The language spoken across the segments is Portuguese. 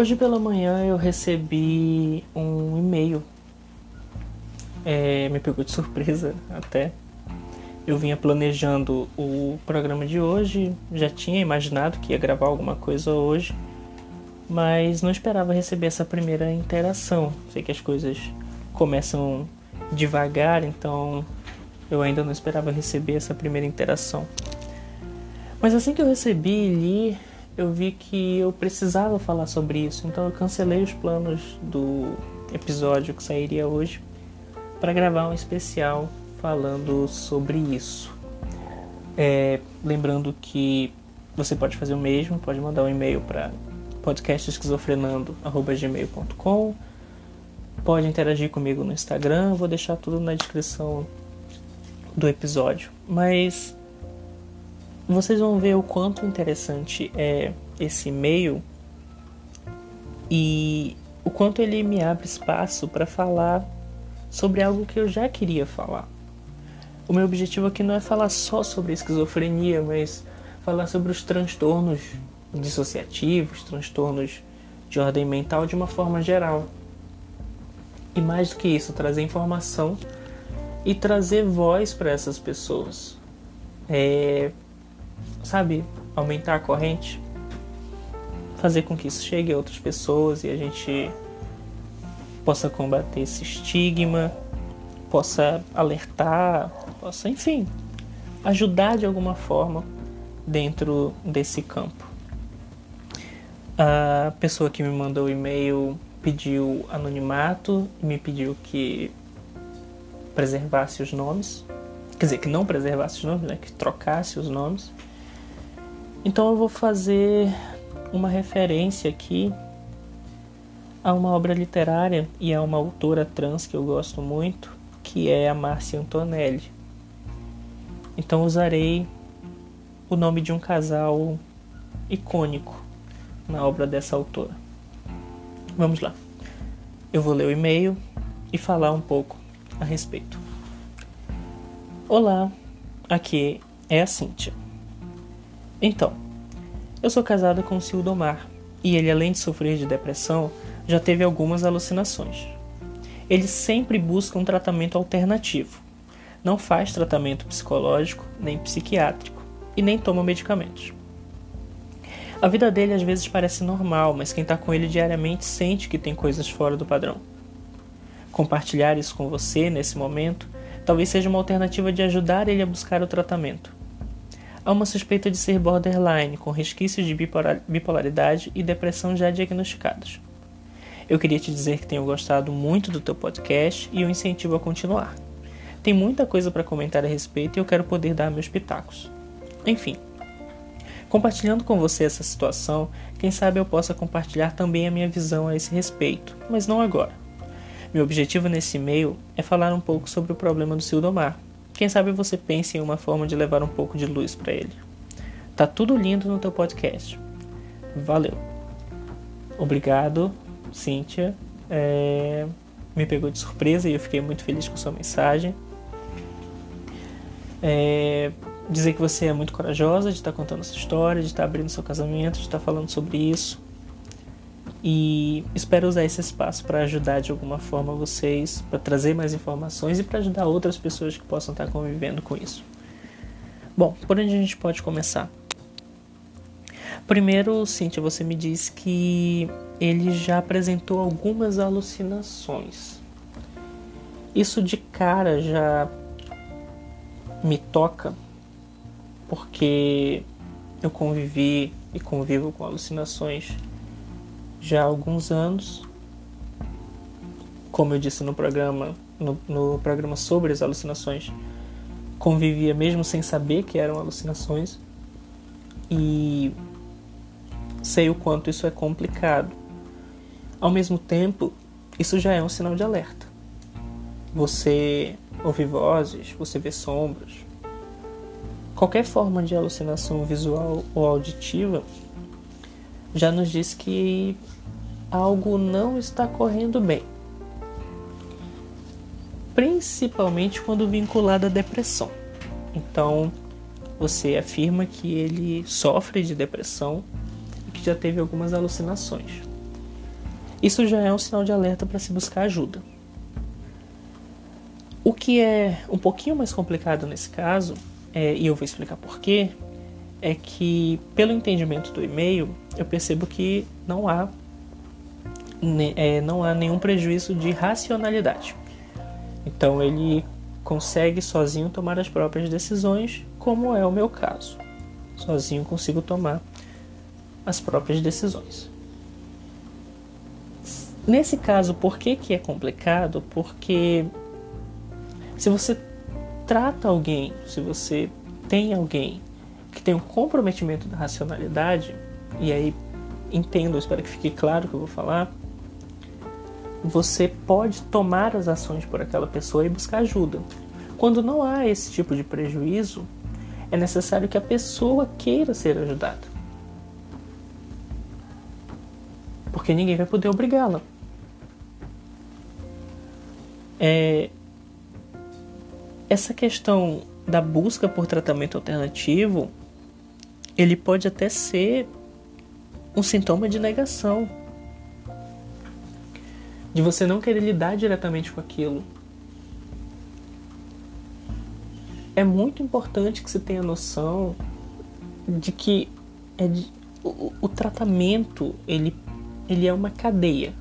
Hoje pela manhã eu recebi um e-mail. É, me pegou de surpresa até. Eu vinha planejando o programa de hoje, já tinha imaginado que ia gravar alguma coisa hoje, mas não esperava receber essa primeira interação. Sei que as coisas começam devagar, então eu ainda não esperava receber essa primeira interação. Mas assim que eu recebi li, eu vi que eu precisava falar sobre isso, então eu cancelei os planos do episódio que sairia hoje para gravar um especial falando sobre isso. É, lembrando que você pode fazer o mesmo, pode mandar um e-mail para podcastesquizofrenando.gmail.com Pode interagir comigo no Instagram, vou deixar tudo na descrição do episódio. Mas vocês vão ver o quanto interessante é esse e-mail e o quanto ele me abre espaço para falar sobre algo que eu já queria falar. O meu objetivo aqui não é falar só sobre esquizofrenia, mas falar sobre os transtornos dissociativos, transtornos de ordem mental de uma forma geral. E mais do que isso, trazer informação e trazer voz para essas pessoas. É, sabe, aumentar a corrente, fazer com que isso chegue a outras pessoas e a gente possa combater esse estigma, possa alertar, possa, enfim, ajudar de alguma forma dentro desse campo. A pessoa que me mandou o e-mail pediu anonimato e me pediu que preservasse os nomes. Quer dizer, que não preservasse os nomes, né? Que trocasse os nomes. Então eu vou fazer uma referência aqui a uma obra literária e a uma autora trans que eu gosto muito, que é a Márcia Antonelli. Então usarei o nome de um casal icônico na obra dessa autora. Vamos lá. Eu vou ler o e-mail e falar um pouco a respeito. Olá, aqui é a Cíntia. Então, eu sou casada com Sildomar e ele, além de sofrer de depressão, já teve algumas alucinações. Ele sempre busca um tratamento alternativo. Não faz tratamento psicológico nem psiquiátrico e nem toma medicamentos. A vida dele às vezes parece normal, mas quem está com ele diariamente sente que tem coisas fora do padrão. Compartilhar isso com você nesse momento talvez seja uma alternativa de ajudar ele a buscar o tratamento. Há uma suspeita de ser borderline, com resquícios de bipolaridade e depressão já diagnosticados. Eu queria te dizer que tenho gostado muito do teu podcast e o incentivo a continuar. Tem muita coisa para comentar a respeito e eu quero poder dar meus pitacos. Enfim, Compartilhando com você essa situação, quem sabe eu possa compartilhar também a minha visão a esse respeito, mas não agora. Meu objetivo nesse e-mail é falar um pouco sobre o problema do Sildomar. Quem sabe você pense em uma forma de levar um pouco de luz para ele. Tá tudo lindo no teu podcast. Valeu. Obrigado, Cíntia. É... Me pegou de surpresa e eu fiquei muito feliz com sua mensagem. É dizer que você é muito corajosa de estar contando essa história, de estar abrindo seu casamento, de estar falando sobre isso. E espero usar esse espaço para ajudar de alguma forma vocês, para trazer mais informações e para ajudar outras pessoas que possam estar convivendo com isso. Bom, por onde a gente pode começar? Primeiro, Cíntia, você me disse que ele já apresentou algumas alucinações. Isso de cara já me toca porque eu convivi e convivo com alucinações já há alguns anos. Como eu disse no programa, no, no programa sobre as alucinações, convivia mesmo sem saber que eram alucinações e sei o quanto isso é complicado. Ao mesmo tempo, isso já é um sinal de alerta. Você ouve vozes, você vê sombras, Qualquer forma de alucinação visual ou auditiva já nos diz que algo não está correndo bem. Principalmente quando vinculado à depressão. Então, você afirma que ele sofre de depressão e que já teve algumas alucinações. isso já é um sinal de alerta para se buscar ajuda. O que é um pouquinho mais complicado nesse caso, é, e eu vou explicar porquê, é que, pelo entendimento do e-mail, eu percebo que não há, é, não há nenhum prejuízo de racionalidade. Então, ele consegue sozinho tomar as próprias decisões, como é o meu caso. Sozinho consigo tomar as próprias decisões. Nesse caso, por que, que é complicado? Porque se você trata alguém, se você tem alguém que tem um comprometimento da racionalidade, e aí entendo, espero que fique claro o que eu vou falar, você pode tomar as ações por aquela pessoa e buscar ajuda. Quando não há esse tipo de prejuízo, é necessário que a pessoa queira ser ajudada. Porque ninguém vai poder obrigá-la. É, essa questão da busca por tratamento alternativo, ele pode até ser um sintoma de negação. De você não querer lidar diretamente com aquilo. É muito importante que você tenha noção de que é de, o, o tratamento ele, ele é uma cadeia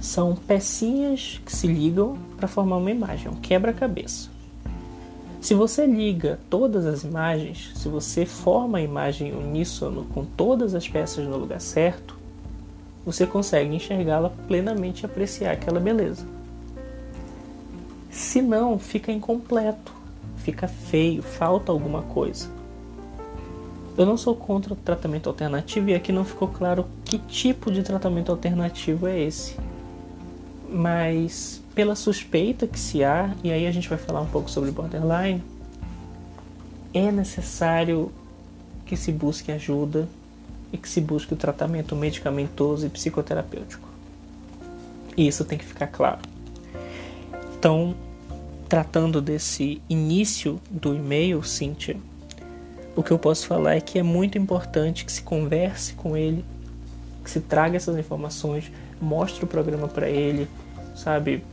são pecinhas que se ligam para formar uma imagem, um quebra-cabeça. Se você liga todas as imagens, se você forma a imagem uníssono com todas as peças no lugar certo, você consegue enxergá-la plenamente e apreciar aquela beleza. Se não, fica incompleto, fica feio, falta alguma coisa. Eu não sou contra o tratamento alternativo e aqui não ficou claro que tipo de tratamento alternativo é esse mas pela suspeita que se há, e aí a gente vai falar um pouco sobre borderline, é necessário que se busque ajuda e que se busque o tratamento medicamentoso e psicoterapêutico. E isso tem que ficar claro. Então, tratando desse início do e-mail, Cíntia, o que eu posso falar é que é muito importante que se converse com ele, que se traga essas informações, mostra o programa para ele, sabe?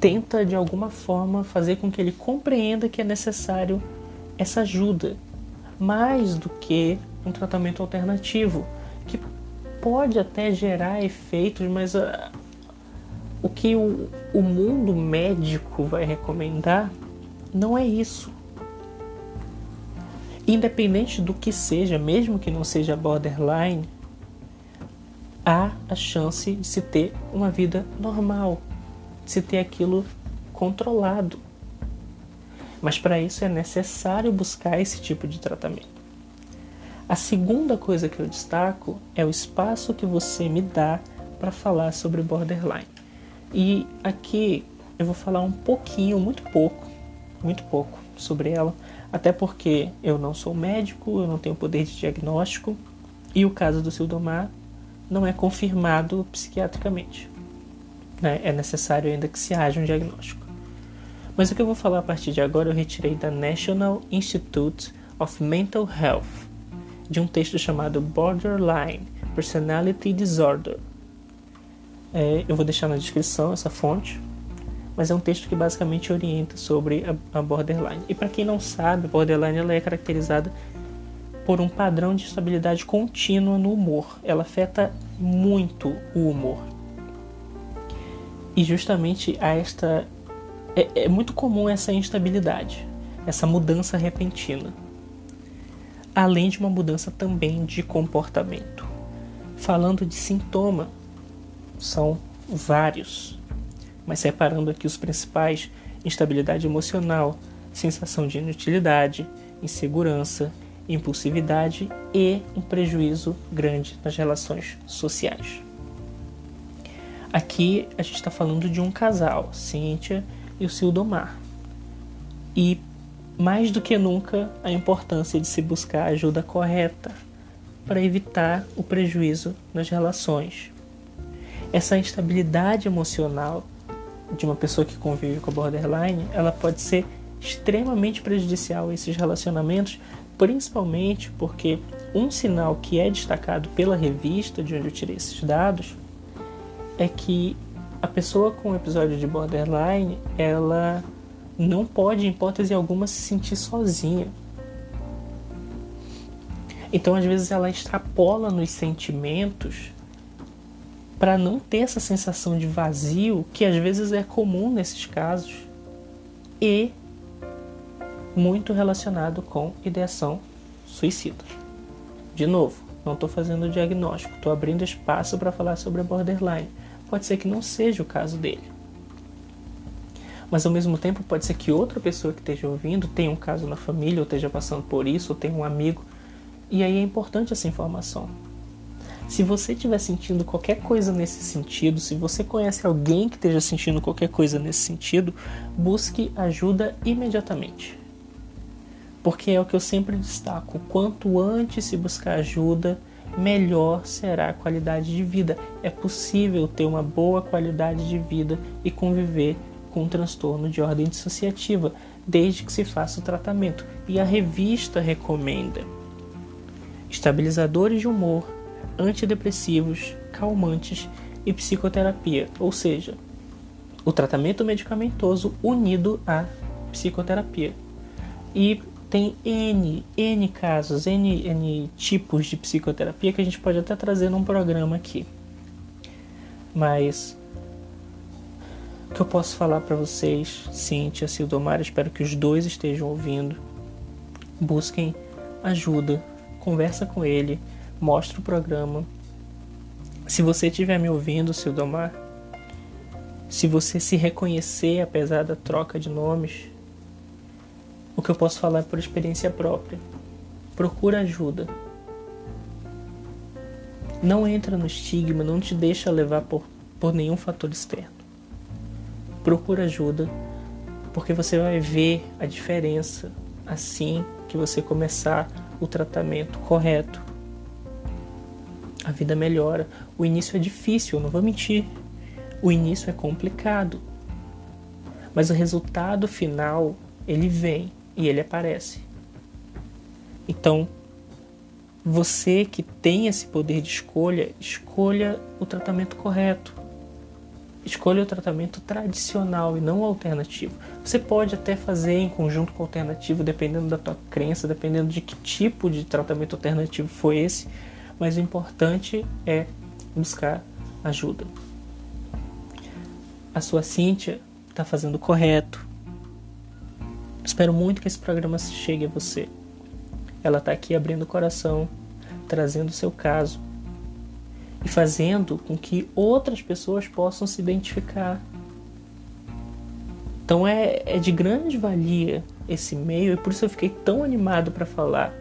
Tenta de alguma forma fazer com que ele compreenda que é necessário essa ajuda, mais do que um tratamento alternativo, que pode até gerar efeitos, mas uh, o que o, o mundo médico vai recomendar não é isso. Independente do que seja, mesmo que não seja borderline, há a chance de se ter uma vida normal, de se ter aquilo controlado. Mas para isso é necessário buscar esse tipo de tratamento. A segunda coisa que eu destaco é o espaço que você me dá para falar sobre borderline. E aqui eu vou falar um pouquinho, muito pouco, muito pouco sobre ela, até porque eu não sou médico, eu não tenho poder de diagnóstico, e o caso do Sildomar não é confirmado psiquiatricamente. Né? É necessário ainda que se haja um diagnóstico. Mas o que eu vou falar a partir de agora eu retirei da National Institute of Mental Health, de um texto chamado Borderline Personality Disorder. É, eu vou deixar na descrição essa fonte, mas é um texto que basicamente orienta sobre a, a borderline. E para quem não sabe, borderline ela é caracterizada por um padrão de estabilidade contínua no humor. Ela afeta muito o humor. E justamente a esta é, é muito comum essa instabilidade, essa mudança repentina. Além de uma mudança também de comportamento. Falando de sintoma, são vários, mas separando aqui os principais: instabilidade emocional, sensação de inutilidade, insegurança, impulsividade e um prejuízo grande nas relações sociais. Aqui a gente está falando de um casal, Cíntia e o Sildomar. E mais do que nunca a importância de se buscar a ajuda correta para evitar o prejuízo nas relações. Essa instabilidade emocional de uma pessoa que convive com borderline, ela pode ser extremamente prejudicial a esses relacionamentos, principalmente porque um sinal que é destacado pela revista de onde eu tirei esses dados é que a pessoa com episódio de borderline, ela não pode, em hipótese alguma, se sentir sozinha. Então, às vezes, ela extrapola nos sentimentos para não ter essa sensação de vazio que às vezes é comum nesses casos e muito relacionado com ideação suicida. De novo, não estou fazendo diagnóstico, estou abrindo espaço para falar sobre a borderline. Pode ser que não seja o caso dele. Mas ao mesmo tempo pode ser que outra pessoa que esteja ouvindo tenha um caso na família, ou esteja passando por isso, ou tenha um amigo. E aí é importante essa informação. Se você estiver sentindo qualquer coisa nesse sentido, se você conhece alguém que esteja sentindo qualquer coisa nesse sentido, busque ajuda imediatamente. Porque é o que eu sempre destaco: quanto antes se buscar ajuda, melhor será a qualidade de vida. É possível ter uma boa qualidade de vida e conviver com um transtorno de ordem dissociativa, desde que se faça o tratamento. E a revista recomenda estabilizadores de humor, antidepressivos, calmantes e psicoterapia, ou seja, o tratamento medicamentoso unido à psicoterapia. E tem N, N casos, N, N tipos de psicoterapia que a gente pode até trazer num programa aqui. Mas o que eu posso falar para vocês, Cíntia, Sildomar, espero que os dois estejam ouvindo. Busquem ajuda, conversa com ele, mostra o programa. Se você estiver me ouvindo, Sildomar, se você se reconhecer apesar da troca de nomes, o que eu posso falar é por experiência própria. Procura ajuda. Não entra no estigma, não te deixa levar por, por nenhum fator externo. Procura ajuda, porque você vai ver a diferença assim que você começar o tratamento correto. A vida melhora. O início é difícil, não vou mentir. O início é complicado. Mas o resultado final, ele vem e ele aparece. Então, você que tem esse poder de escolha, escolha o tratamento correto. Escolha o tratamento tradicional e não o alternativo. Você pode até fazer em conjunto com o alternativo, dependendo da tua crença, dependendo de que tipo de tratamento alternativo foi esse, mas o importante é buscar ajuda. A sua Cíntia está fazendo o correto, Espero muito que esse programa chegue a você. Ela está aqui abrindo o coração, trazendo o seu caso e fazendo com que outras pessoas possam se identificar. Então é, é de grande valia esse meio e por isso eu fiquei tão animado para falar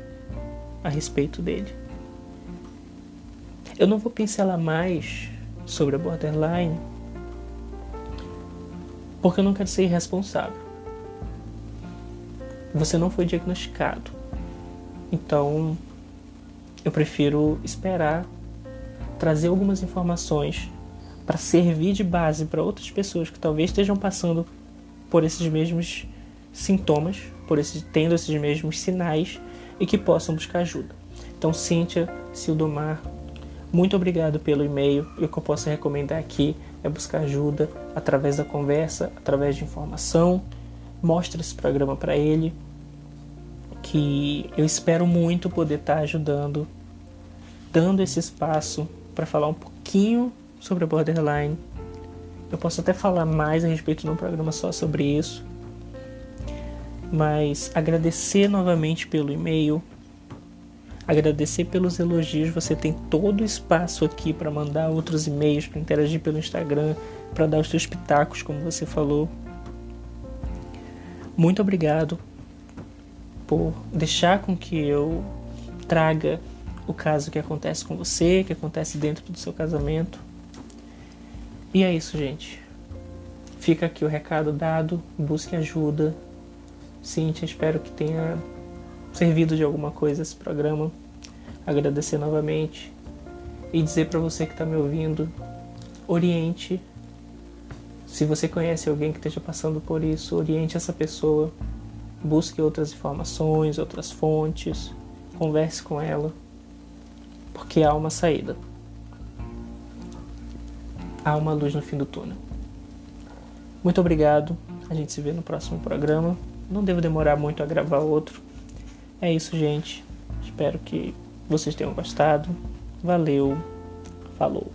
a respeito dele. Eu não vou pincelar mais sobre a borderline porque eu não quero ser irresponsável você não foi diagnosticado. Então, eu prefiro esperar trazer algumas informações para servir de base para outras pessoas que talvez estejam passando por esses mesmos sintomas, por esses, tendo esses mesmos sinais e que possam buscar ajuda. Então, Cíntia, Sildomar, muito obrigado pelo e-mail. E o que eu posso recomendar aqui é buscar ajuda através da conversa, através de informação. Mostre esse programa para ele, que eu espero muito poder estar ajudando, dando esse espaço para falar um pouquinho sobre a borderline. Eu posso até falar mais a respeito de um programa só sobre isso. Mas agradecer novamente pelo e-mail, agradecer pelos elogios. Você tem todo o espaço aqui para mandar outros e-mails, para interagir pelo Instagram, para dar os seus pitacos, como você falou. Muito obrigado por deixar com que eu traga o caso que acontece com você, que acontece dentro do seu casamento. E é isso, gente. Fica aqui o recado dado, busque ajuda. Cíntia, espero que tenha servido de alguma coisa esse programa. Agradecer novamente e dizer para você que está me ouvindo, oriente. Se você conhece alguém que esteja passando por isso, oriente essa pessoa busque outras informações, outras fontes, converse com ela, porque há uma saída. Há uma luz no fim do túnel. Muito obrigado. A gente se vê no próximo programa. Não devo demorar muito a gravar outro. É isso, gente. Espero que vocês tenham gostado. Valeu. Falou.